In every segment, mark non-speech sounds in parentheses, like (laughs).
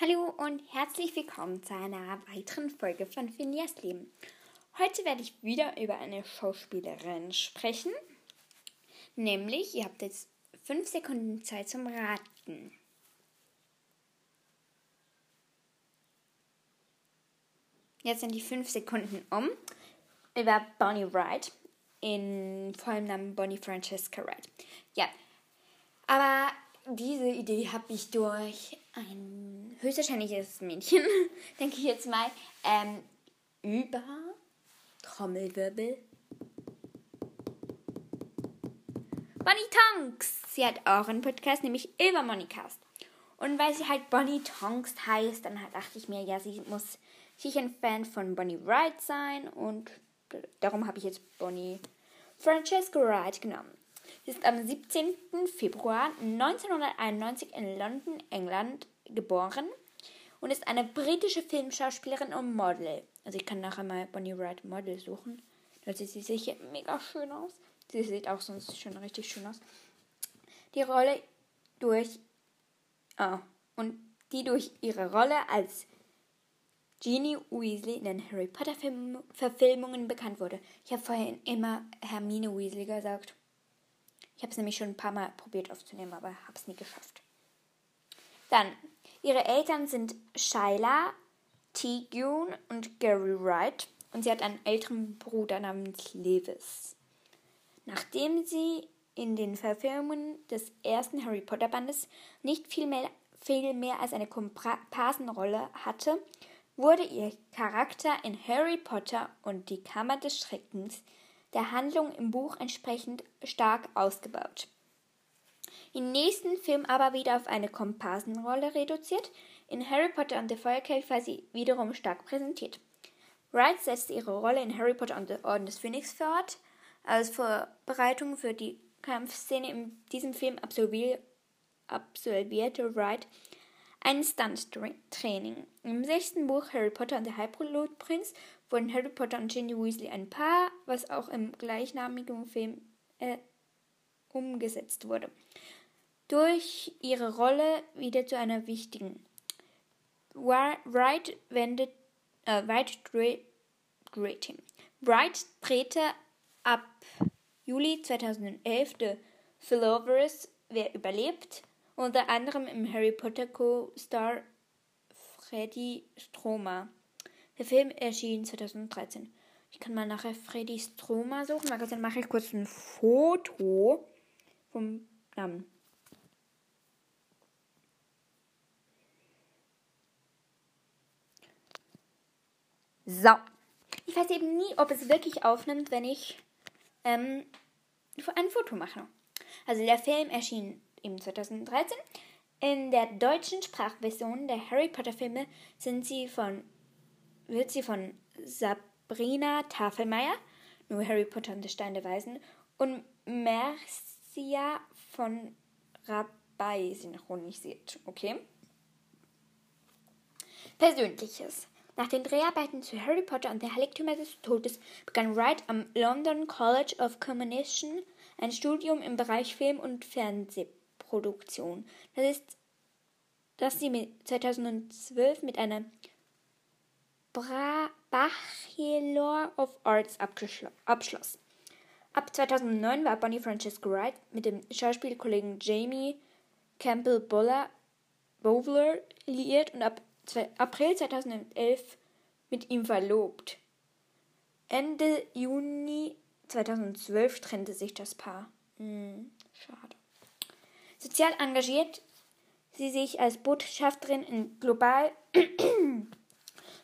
Hallo und herzlich willkommen zu einer weiteren Folge von Phineas Leben. Heute werde ich wieder über eine Schauspielerin sprechen. Nämlich, ihr habt jetzt fünf Sekunden Zeit zum Raten. Jetzt sind die fünf Sekunden um. Über Bonnie Wright in vollem Namen Bonnie Francesca Wright. Ja, aber diese Idee habe ich durch ein höchstwahrscheinliches Mädchen, (laughs) denke ich jetzt mal, ähm, über Trommelwirbel. Bonnie Tonks! Sie hat auch einen Podcast, nämlich über Monicast. Und weil sie halt Bonnie Tonks heißt, dann dachte ich mir, ja, sie muss sicher ein Fan von Bonnie Wright sein und darum habe ich jetzt Bonnie Francesca Wright genommen. Sie ist am 17. Februar 1991 in London, England geboren und ist eine britische Filmschauspielerin und Model. Also ich kann nachher mal Bonnie Wright Model suchen. Da sieht sie sicher mega schön aus. Sie sieht auch sonst schon richtig schön aus. Die Rolle durch oh, und die durch ihre Rolle als Genie Weasley in den Harry Potter Film Verfilmungen bekannt wurde. Ich habe vorhin immer Hermine Weasley gesagt. Ich habe es nämlich schon ein paar Mal probiert aufzunehmen, aber habe es nie geschafft. Dann, ihre Eltern sind Shyla, Tegun und Gary Wright und sie hat einen älteren Bruder namens Lewis. Nachdem sie in den Verfilmungen des ersten Harry Potter Bandes nicht viel mehr, viel mehr als eine Komparsenrolle hatte, wurde ihr Charakter in Harry Potter und die Kammer des Schreckens der Handlung im Buch entsprechend stark ausgebaut. Im nächsten Film aber wieder auf eine Komparsenrolle reduziert. In Harry Potter und der Feuerkelch sie wiederum stark präsentiert. Wright setzte ihre Rolle in Harry Potter und der Orden des Phönix fort. Als Vorbereitung für die Kampfszene in diesem Film absolvierte Wright ein Stunt-Training. Im sechsten Buch Harry Potter und der Halbblutprinz wurden Harry Potter und Ginny Weasley ein Paar, was auch im gleichnamigen Film äh, umgesetzt wurde. Durch ihre Rolle wieder zu einer wichtigen. Wright wendet äh, Wright. Wright drehte ab Juli 2011 The Philoverus, Wer überlebt, unter anderem im Harry Potter Co-Star Freddy Stroma. Der Film erschien 2013. Ich kann mal nachher Freddy Stroma suchen. Dann mache ich kurz ein Foto vom Namen. So. Ich weiß eben nie, ob es wirklich aufnimmt, wenn ich ähm, ein Foto mache. Also der Film erschien im 2013. In der deutschen Sprachversion der Harry Potter Filme sind sie von, wird sie von Sabrina Tafelmeier, nur Harry Potter und der Stein der Weisen, und Mercia von Rabai synchronisiert. Okay? Persönliches. Nach den Dreharbeiten zu Harry Potter und der Heiligtümer des Todes begann Wright am London College of Communication ein Studium im Bereich Film und Fernsehproduktion. Das ist, das sie 2012 mit einer Bra Bachelor of Arts abschloss. Ab 2009 war Bonnie Francesca Wright mit dem Schauspielkollegen Jamie Campbell Bowler liiert und ab April 2011 mit ihm verlobt. Ende Juni 2012 trennte sich das Paar. Hm. Sozial engagiert sie sich als Botschafterin in Global (clears throat)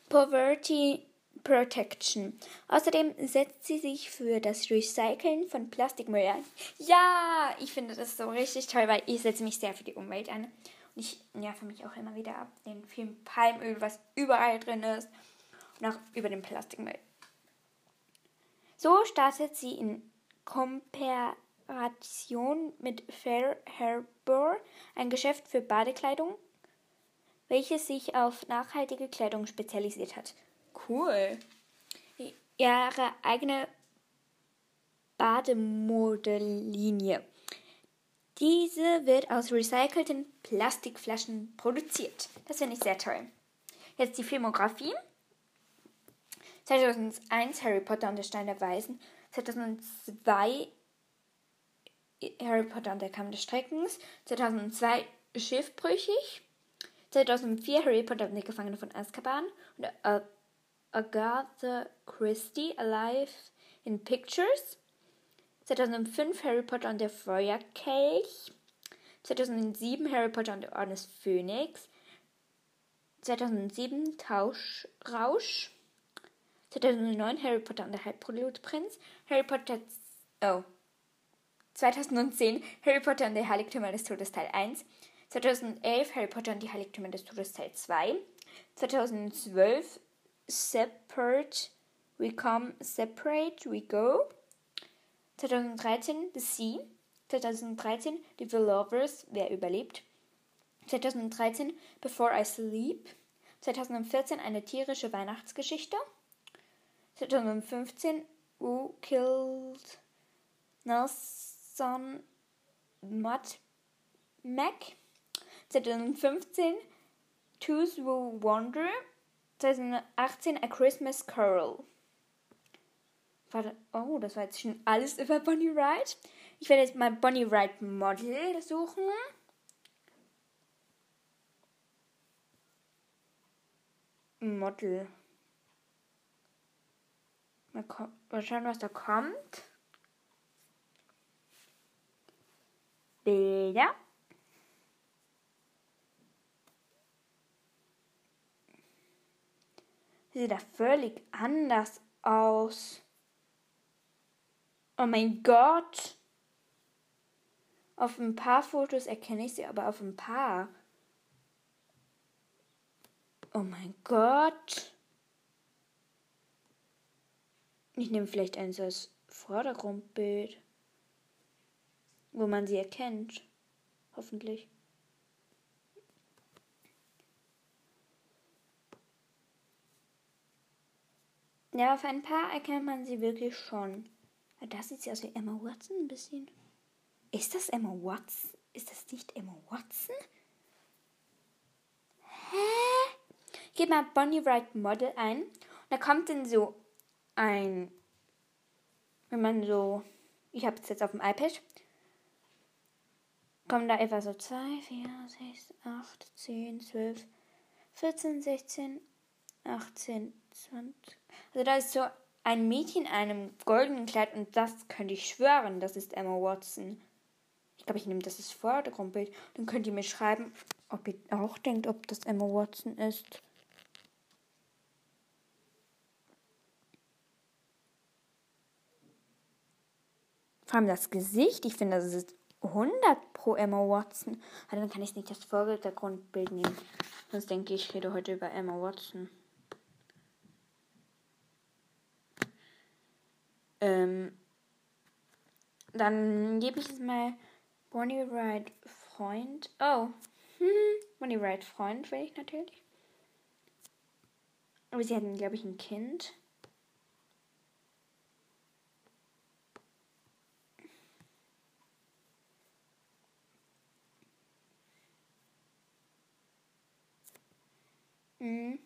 Poverty Protection. Außerdem setzt sie sich für das Recyceln von Plastikmüll ein. Ja, ich finde das so richtig toll, weil ich setze mich sehr für die Umwelt ein. Und ich nerve mich auch immer wieder ab den vielen Palmöl, was überall drin ist. Und auch über den Plastikmüll. So startet sie in Kooperation mit Fair Harbor ein Geschäft für Badekleidung, welches sich auf nachhaltige Kleidung spezialisiert hat. Cool. Ihre eigene Bademodellinie. Diese wird aus recycelten Plastikflaschen produziert. Das finde ich sehr toll. Jetzt die Filmografie. 2001 Harry Potter und der Stein der Weisen. 2002 Harry Potter und der Kamm des Streckens. 2002 Schiffbrüchig. 2004 Harry Potter und die Gefangene von Azkaban. Und Agatha Christie Alive in Pictures. 2005 Harry Potter und der Feuerkelch. 2007 Harry Potter und der Orden des Phönix. 2007 Tauschrausch. 2009 Harry Potter und der Halbblutprinz. Harry Potter. Oh. 2010 Harry Potter und die Heiligtümer des Todes Teil 1. 2011 Harry Potter und die Heiligtümer des Todes Teil 2. 2012 Separate We Come, Separate We Go. 2013 The Sea. 2013 The Lovers, Wer überlebt. 2013 Before I Sleep. 2014 Eine tierische Weihnachtsgeschichte. 2015 Who Killed Nelson Matt Mac. 2015 Twos Who Wander. 2018 A Christmas Carol. Warte, oh, das war jetzt schon alles über Bonnie Wright. Ich werde jetzt mal Bonnie Wright Model suchen. Model. Mal, mal schauen, was da kommt. Bilder. sieht da völlig anders aus. Oh mein Gott. Auf ein paar Fotos erkenne ich sie, aber auf ein paar. Oh mein Gott. Ich nehme vielleicht eins als Vordergrundbild, wo man sie erkennt. Hoffentlich. Ja, auf ein paar erkennt man sie wirklich schon. Das sieht sie aus wie Emma Watson ein bisschen. Ist das Emma Watson? Ist das nicht Emma Watson? Hä? Gib mal Bonnie Wright Model ein. Und da kommt dann so ein. Wenn man so. Ich habe es jetzt auf dem iPad. Kommen da etwa so 2, 4, 6, 8, 10, 12, 14, 16, 18, 20. Also da ist so ein Mädchen in einem goldenen Kleid und das könnte ich schwören, das ist Emma Watson. Ich glaube, ich nehme das als Vordergrundbild. Dann könnt ihr mir schreiben, ob ihr auch denkt, ob das Emma Watson ist. Vor allem das Gesicht. Ich finde, das ist 100 pro Emma Watson. Aber dann kann ich nicht das Vordergrundbild nehmen. Sonst denke ich, ich rede heute über Emma Watson. Ähm, dann gebe ich jetzt mal Bonnie Wright Freund. Oh, Bonnie Wright Freund will ich natürlich. Aber sie hatten, glaube ich, ein Kind. Mhm.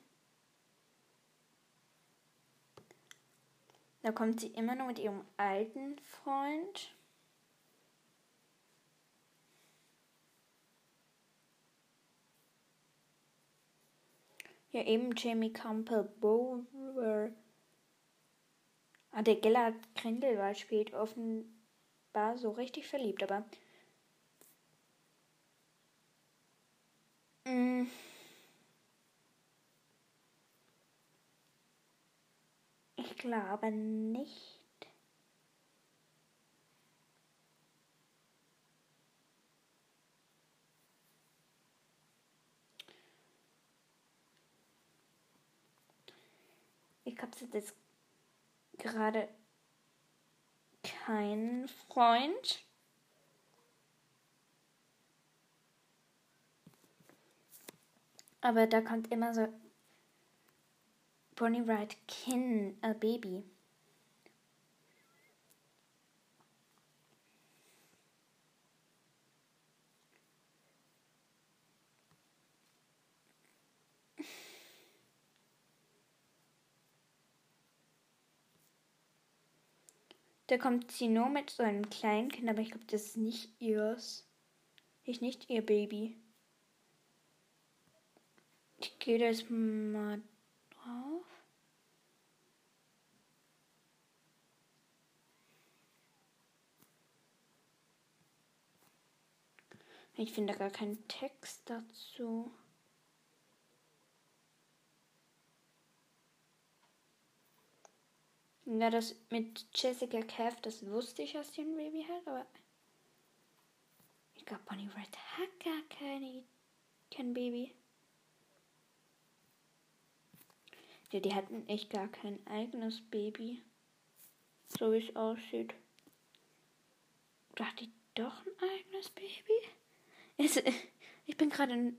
Da kommt sie immer nur mit ihrem alten Freund. Ja, eben Jamie Campbell Bower. Ah, der Gellert Grindelwald spielt offenbar so richtig verliebt, aber. Mh. Ich glaube nicht. Ich habe jetzt gerade keinen Freund. Aber da kommt immer so Bonnie Wright Kin, a Baby. Da kommt sie nur mit so einem kleinen Kind, aber ich glaube, das ist nicht ihrs. Ich nicht ihr Baby. Ich gehe das mal drauf. Ich finde gar keinen Text dazu. Ja, das mit Jessica Cav, das wusste ich, dass sie ein Baby hat, aber ich glaube, Bonnie Wright hat gar keine, kein Baby. Ja, die hatten echt gar kein eigenes Baby. So wie es aussieht. Oder hat die doch ein eigenes Baby? Ich bin gerade.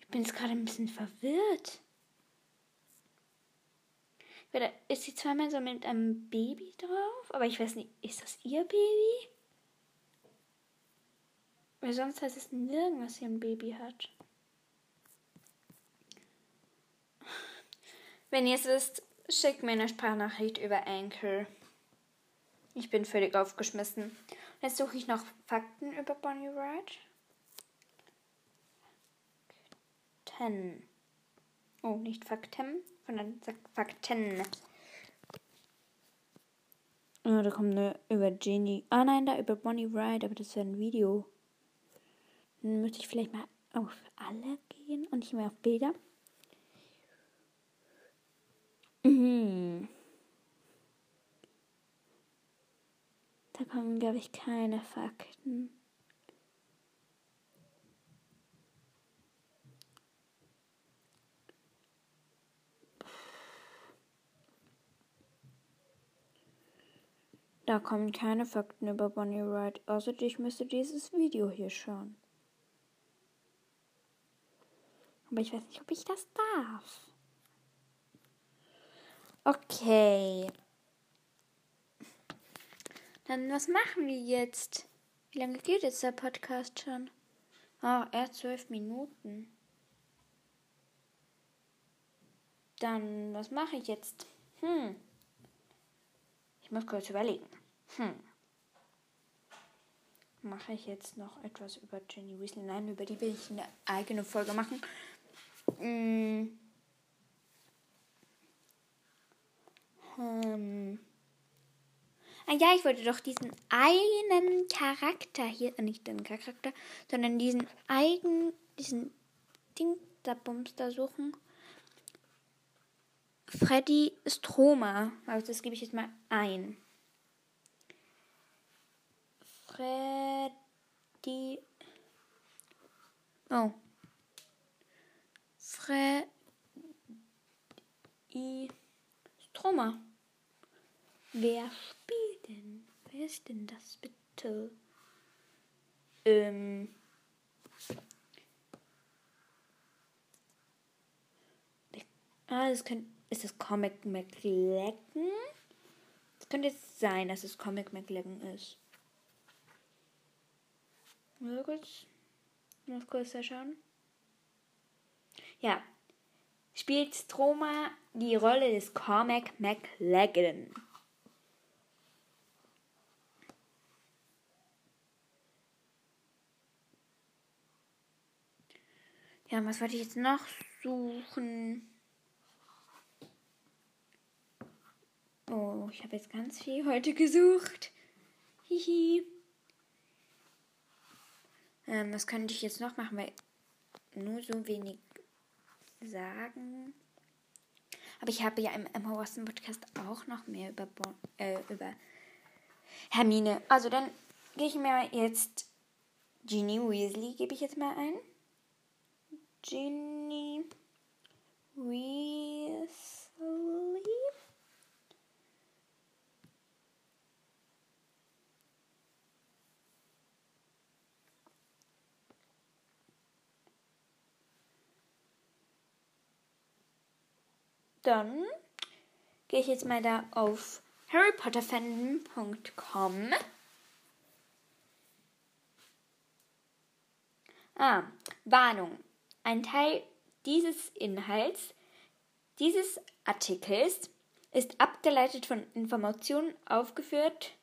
Ich bin jetzt gerade ein bisschen verwirrt. Da ist sie zweimal so mit einem Baby drauf, aber ich weiß nicht, ist das ihr Baby? Weil sonst heißt es nirgends, dass sie ein Baby hat. Wenn ihr es wisst, schickt mir eine Sprachnachricht über Anchor. Ich bin völlig aufgeschmissen. Jetzt suche ich noch Fakten über Bonnie Wright. Fakten. Oh, nicht Fakten, sondern Fakten. Oh, da kommt eine über Genie. Ah nein, da über Bonnie Wright, aber das ist ein Video. Dann müsste ich vielleicht mal auf alle gehen und nicht mehr auf Bilder. Mhm. Da kommen, glaube ich, keine Fakten. Da kommen keine Fakten über Bonnie Wright, außer ich müsste dieses Video hier schauen. Aber ich weiß nicht, ob ich das darf. Okay. Dann was machen wir jetzt? Wie lange geht jetzt der Podcast schon? Oh, erst zwölf Minuten. Dann, was mache ich jetzt? Hm. Ich muss kurz überlegen. Hm. Mache ich jetzt noch etwas über Jenny Weasley? Nein, über die will ich eine eigene Folge machen. Hm. Ähm. Ah ja, ich wollte doch diesen einen Charakter hier, äh, nicht den Charakter, sondern diesen eigen, diesen Ding da Bums da suchen. Freddy Stroma. Also das gebe ich jetzt mal ein. Freddy. Oh. Freddy Stroma. Wer spielt denn? Wer ist denn das bitte? Ähm. Ah, das könnte. Ist das Comic McLaggen? Es könnte jetzt sein, dass es Comic McLaggen ist. Mal kurz. Noch kurz schauen. Ja. Spielt Stroma die Rolle des Comic McLaggen. Ja, was wollte ich jetzt noch suchen? Oh, ich habe jetzt ganz viel heute gesucht. Hihi. Ähm, was könnte ich jetzt noch machen? Weil nur so wenig sagen. Aber ich habe ja im Emma Watson Podcast auch noch mehr über, bon äh, über Hermine. Also dann gehe ich mir jetzt Ginny Weasley, gebe ich jetzt mal ein. Ginny Weasley. Dann gehe ich jetzt mal da auf harrypotterfandom.com. Ah, Warnung. Ein Teil dieses Inhalts, dieses Artikels ist abgeleitet von Informationen aufgeführt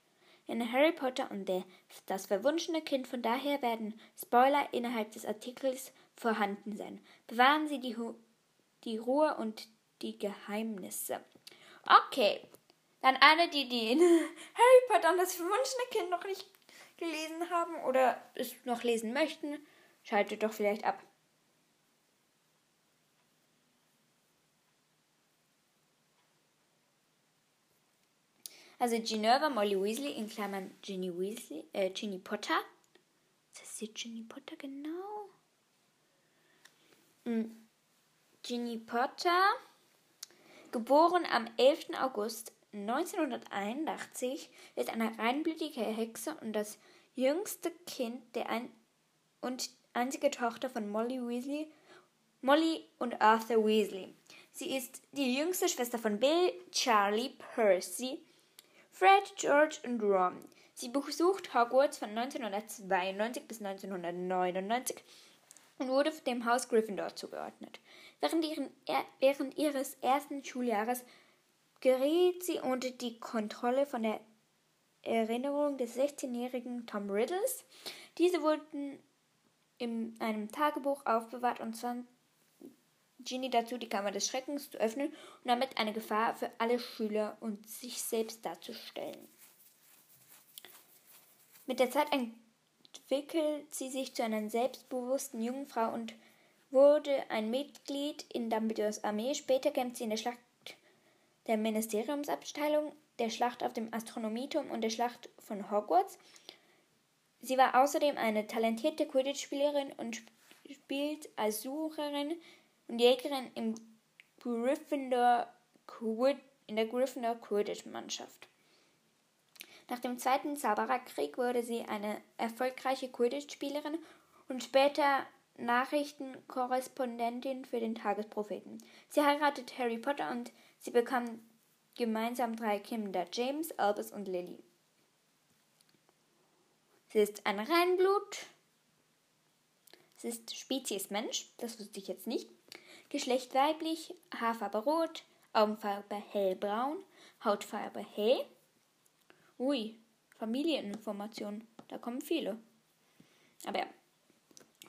in Harry Potter und der, das verwunschene Kind. Von daher werden Spoiler innerhalb des Artikels vorhanden sein. Bewahren Sie die, die Ruhe und die Geheimnisse. Okay, dann alle, die den (laughs) Harry Potter und das verwunschene Kind noch nicht gelesen haben oder es noch lesen möchten, schaltet doch vielleicht ab. Also Ginevra Molly Weasley in Klammern Ginny Weasley, äh, Ginny Potter. Was heißt hier Ginny Potter genau? Hm. Ginny Potter, geboren am 11. August 1981, ist eine reinblütige Hexe und das jüngste Kind der ein und einzige Tochter von Molly Weasley, Molly und Arthur Weasley. Sie ist die jüngste Schwester von Bill, Charlie, Percy, Fred, George und Ron. Sie besucht Hogwarts von 1992 bis 1999 und wurde dem Haus Gryffindor zugeordnet. Während, ihren, während ihres ersten Schuljahres geriet sie unter die Kontrolle von der Erinnerung des 16-jährigen Tom Riddles. Diese wurden in einem Tagebuch aufbewahrt und zwang Ginny dazu, die Kammer des Schreckens zu öffnen und damit eine Gefahr für alle Schüler und sich selbst darzustellen. Mit der Zeit entwickelt sie sich zu einer selbstbewussten jungen Frau und wurde ein Mitglied in Dumbledores Armee. Später kämpft sie in der Schlacht der Ministeriumsabteilung, der Schlacht auf dem Astronomieturm und der Schlacht von Hogwarts. Sie war außerdem eine talentierte Quidditch-Spielerin und spielt als Sucherin und Jägerin im Gryffindor in der Gryffindor Quidditch-Mannschaft. Nach dem Zweiten Zaubererkrieg wurde sie eine erfolgreiche Quidditch-Spielerin und später Nachrichtenkorrespondentin für den Tagespropheten. Sie heiratet Harry Potter und sie bekam gemeinsam drei Kinder, James, Albus und Lily. Sie ist ein Reinblut. Sie ist Spezies Mensch, das wusste ich jetzt nicht. Geschlecht weiblich, Haarfarbe rot, Augenfarbe hellbraun, Hautfarbe hell. Ui, Familieninformation, da kommen viele. Aber ja.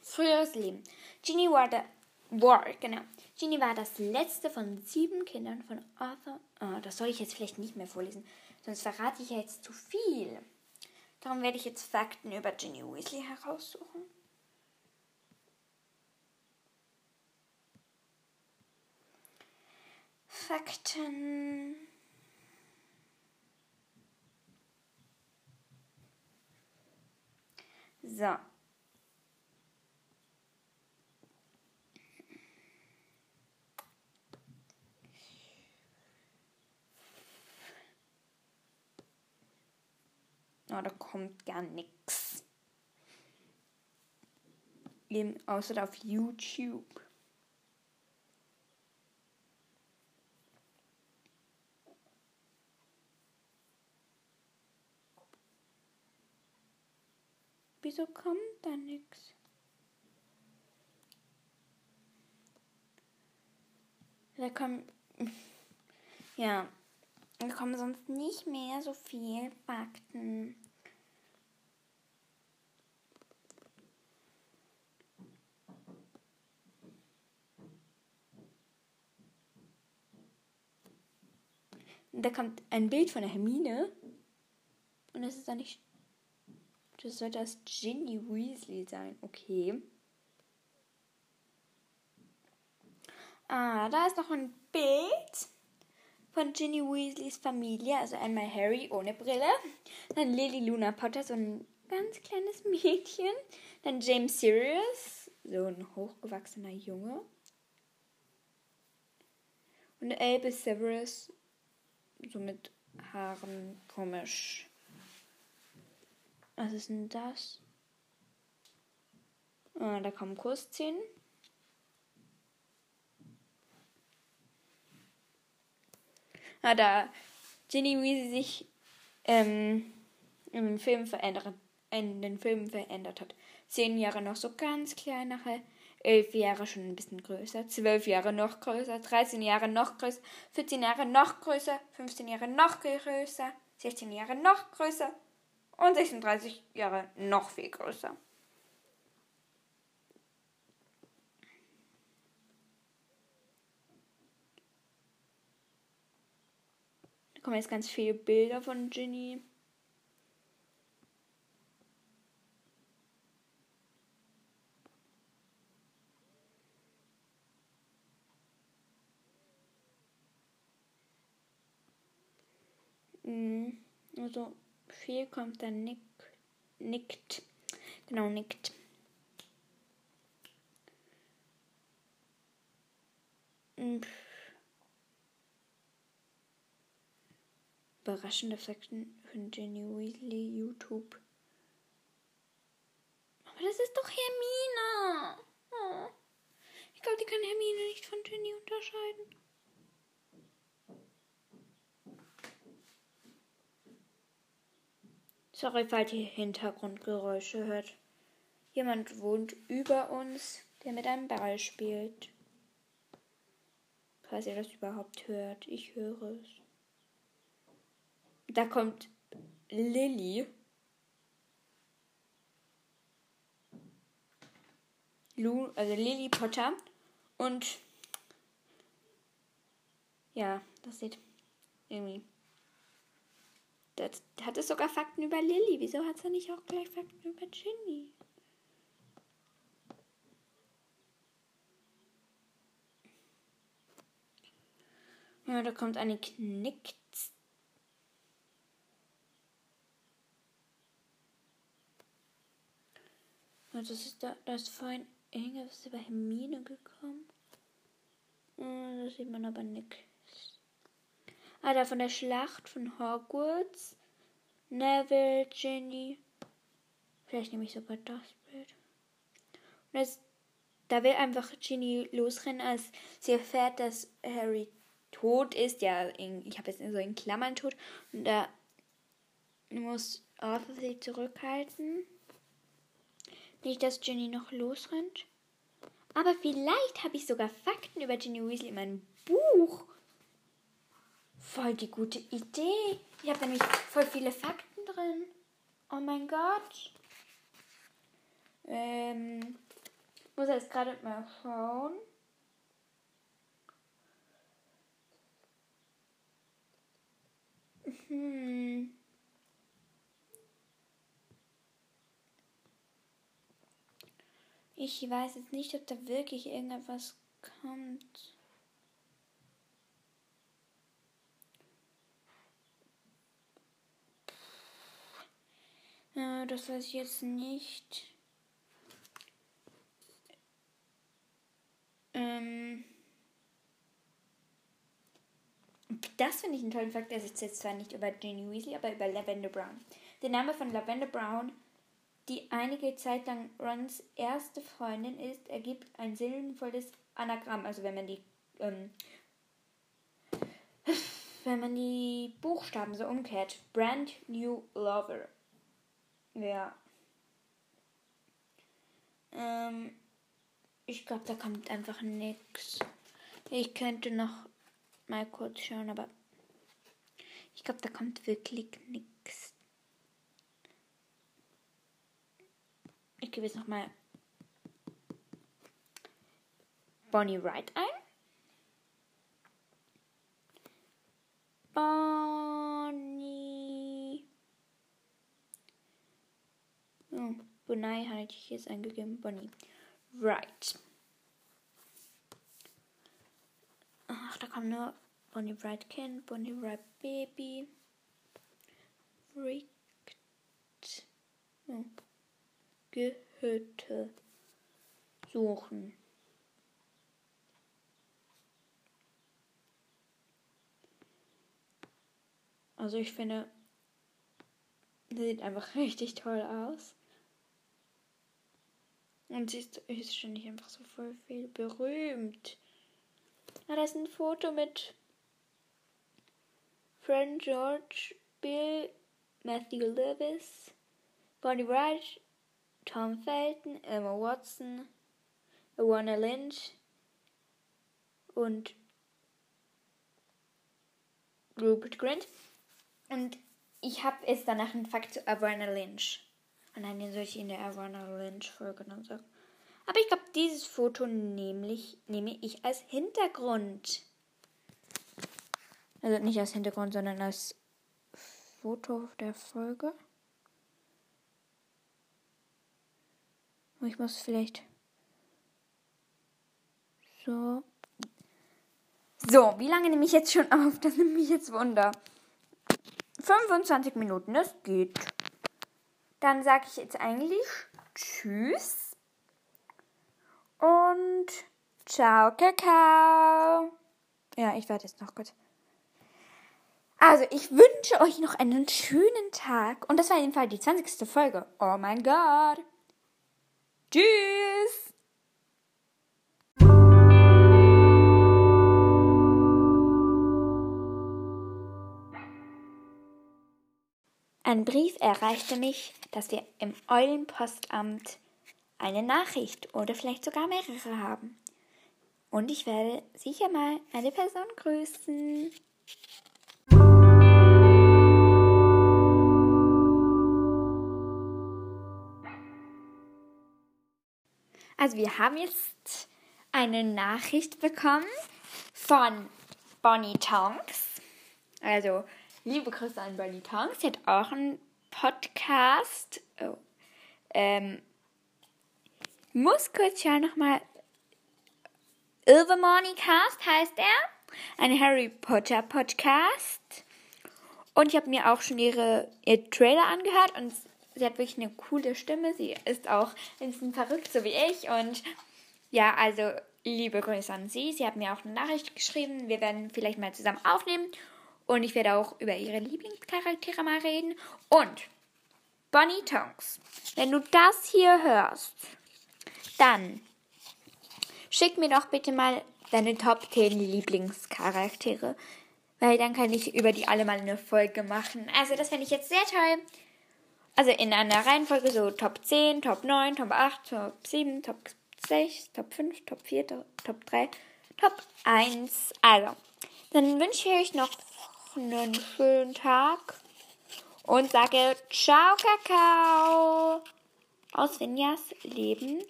Früheres Leben. Ginny war der war, genau. Ginny war das letzte von sieben Kindern von Arthur. Oh, das soll ich jetzt vielleicht nicht mehr vorlesen, sonst verrate ich ja jetzt zu viel. Darum werde ich jetzt Fakten über Ginny Weasley heraussuchen. Fakten. So. Oh, da kommt gar nichts. Außer auf YouTube. Wieso kommt da nichts? Da kommen. (laughs) Ja. Da kommen sonst nicht mehr so viel Fakten. Da kommt ein Bild von der Hermine. Und das ist dann nicht das soll das Ginny Weasley sein. Okay. Ah, da ist noch ein Bild von Ginny Weasleys Familie. Also einmal Harry ohne Brille. Dann Lily Luna Potter, so ein ganz kleines (laughs) Mädchen. Dann James Sirius, so ein hochgewachsener Junge. Und Albus Severus, so mit Haaren komisch. Was ist denn das? Ah, da kommen Kursszenen. Ah, da Ginny wie sie sich ähm, im Film verändert, in den Filmen verändert hat. Zehn Jahre noch so ganz klein, nachher 11 Jahre schon ein bisschen größer, 12 Jahre noch größer, 13 Jahre noch größer, 14 Jahre noch größer, 15 Jahre noch größer, 16 Jahre noch größer und 36 Jahre noch viel größer. Da kommen jetzt ganz viele Bilder von Ginny. Mhm. Also viel kommt dann nick, nickt. Genau, nickt. Mhm. Überraschende Fakten von Jenny Weasley YouTube. Aber das ist doch Hermine. Oh. Ich glaube, die kann Hermine nicht von Jenny unterscheiden. Sorry, falls ihr Hintergrundgeräusche hört. Jemand wohnt über uns, der mit einem Ball spielt. Falls ihr das überhaupt hört, ich höre es. Da kommt Lilly. Lu, also Lily Potter. Und ja, das sieht irgendwie das hat es sogar Fakten über Lilly. Wieso hat es nicht auch gleich Fakten über Ginny? Ja, da kommt eine Knickt. das ist da, da ist vorhin irgendwas über Hermine gekommen. Das sieht man aber nicht. Ah, da von der Schlacht von Hogwarts. Neville, Ginny. Vielleicht nehme ich sogar das Bild. Und das, da will einfach Ginny losrennen, als sie erfährt, dass Harry tot ist. Ja, in, ich habe jetzt so in Klammern tot. Und da muss Arthur sie zurückhalten. Nicht, dass Ginny noch losrennt. Aber vielleicht habe ich sogar Fakten über Ginny Weasley in meinem Buch. Voll die gute Idee. Ich habe nämlich voll viele Fakten drin. Oh mein Gott. Ähm, muss jetzt gerade mal schauen. Hm. Ich weiß jetzt nicht, ob da wirklich irgendetwas kommt. Ja, das weiß ich jetzt nicht. Ähm. Das finde ich einen tollen Fakt. Das ist jetzt zwar nicht über Ginny Weasley, aber über Lavender Brown. Der Name von Lavender Brown, die einige Zeit lang Rons erste Freundin ist, ergibt ein sinnvolles Anagramm. Also wenn man die ähm, wenn man die Buchstaben so umkehrt. Brand New Lover. Ja. Ähm, ich glaube, da kommt einfach nichts. Ich könnte noch mal kurz schauen, aber ich glaube, da kommt wirklich nichts. Ich gebe jetzt noch mal Bonnie Wright ein. Bonnie Oh, Bonai hatte ich jetzt eingegeben. Bonnie. Right. Ach, da kam nur Bonnie Wright Kind, Bonnie Wright Baby. Ricked. Oh. Gehütte. Suchen. Also ich finde, sieht einfach (laughs) richtig toll aus. Und sie ist höchstständig einfach so voll viel berühmt. Ah, da ist ein Foto mit Fred George, Bill, Matthew Lewis, Bonnie Wright, Tom Felton, Emma Watson, Warner Lynch und Rupert Grint. Und ich habe es danach einen Fakt zu Awana Lynch. Und dann soll ich in der Awana Lynch Folge dann sagen. Aber ich glaube, dieses Foto nämlich, nehme ich als Hintergrund. Also nicht als Hintergrund, sondern als Foto der Folge. Ich muss vielleicht so. So, wie lange nehme ich jetzt schon auf? Das nimmt mich jetzt Wunder. 25 Minuten, das geht. Dann sage ich jetzt eigentlich Tschüss und Ciao, Kakao. Ja, ich warte jetzt noch kurz. Also, ich wünsche euch noch einen schönen Tag. Und das war jedenfalls die 20. Folge. Oh mein Gott. Tschüss. Ein Brief erreichte mich, dass wir im Eulenpostamt eine Nachricht oder vielleicht sogar mehrere haben. Und ich werde sicher mal eine Person grüßen. Also wir haben jetzt eine Nachricht bekommen von Bonnie Tonks. Also liebe Grüße an Bonnie Tonks. Sie hat auch einen Podcast. Oh. Ähm, muss kurz schauen nochmal. Cast heißt er. Ein Harry Potter Podcast. Und ich habe mir auch schon ihre, ihr Trailer angehört und sie hat wirklich eine coole Stimme. Sie ist auch ein bisschen verrückt, so wie ich. Und ja, also liebe Grüße an sie. Sie hat mir auch eine Nachricht geschrieben. Wir werden vielleicht mal zusammen aufnehmen. Und ich werde auch über ihre Lieblingscharaktere mal reden. Und Bonnie Tonks, wenn du das hier hörst, dann schick mir doch bitte mal deine Top 10 Lieblingscharaktere. Weil dann kann ich über die alle mal eine Folge machen. Also das fände ich jetzt sehr toll. Also in einer Reihenfolge so Top 10, Top 9, Top 8, Top 7, Top 6, Top 5, Top 4, Top 3, Top 1. Also, dann wünsche ich euch einen schönen Tag und sage Ciao, Kakao aus Vinjas Leben.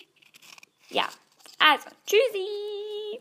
Ja, also, tschüssi!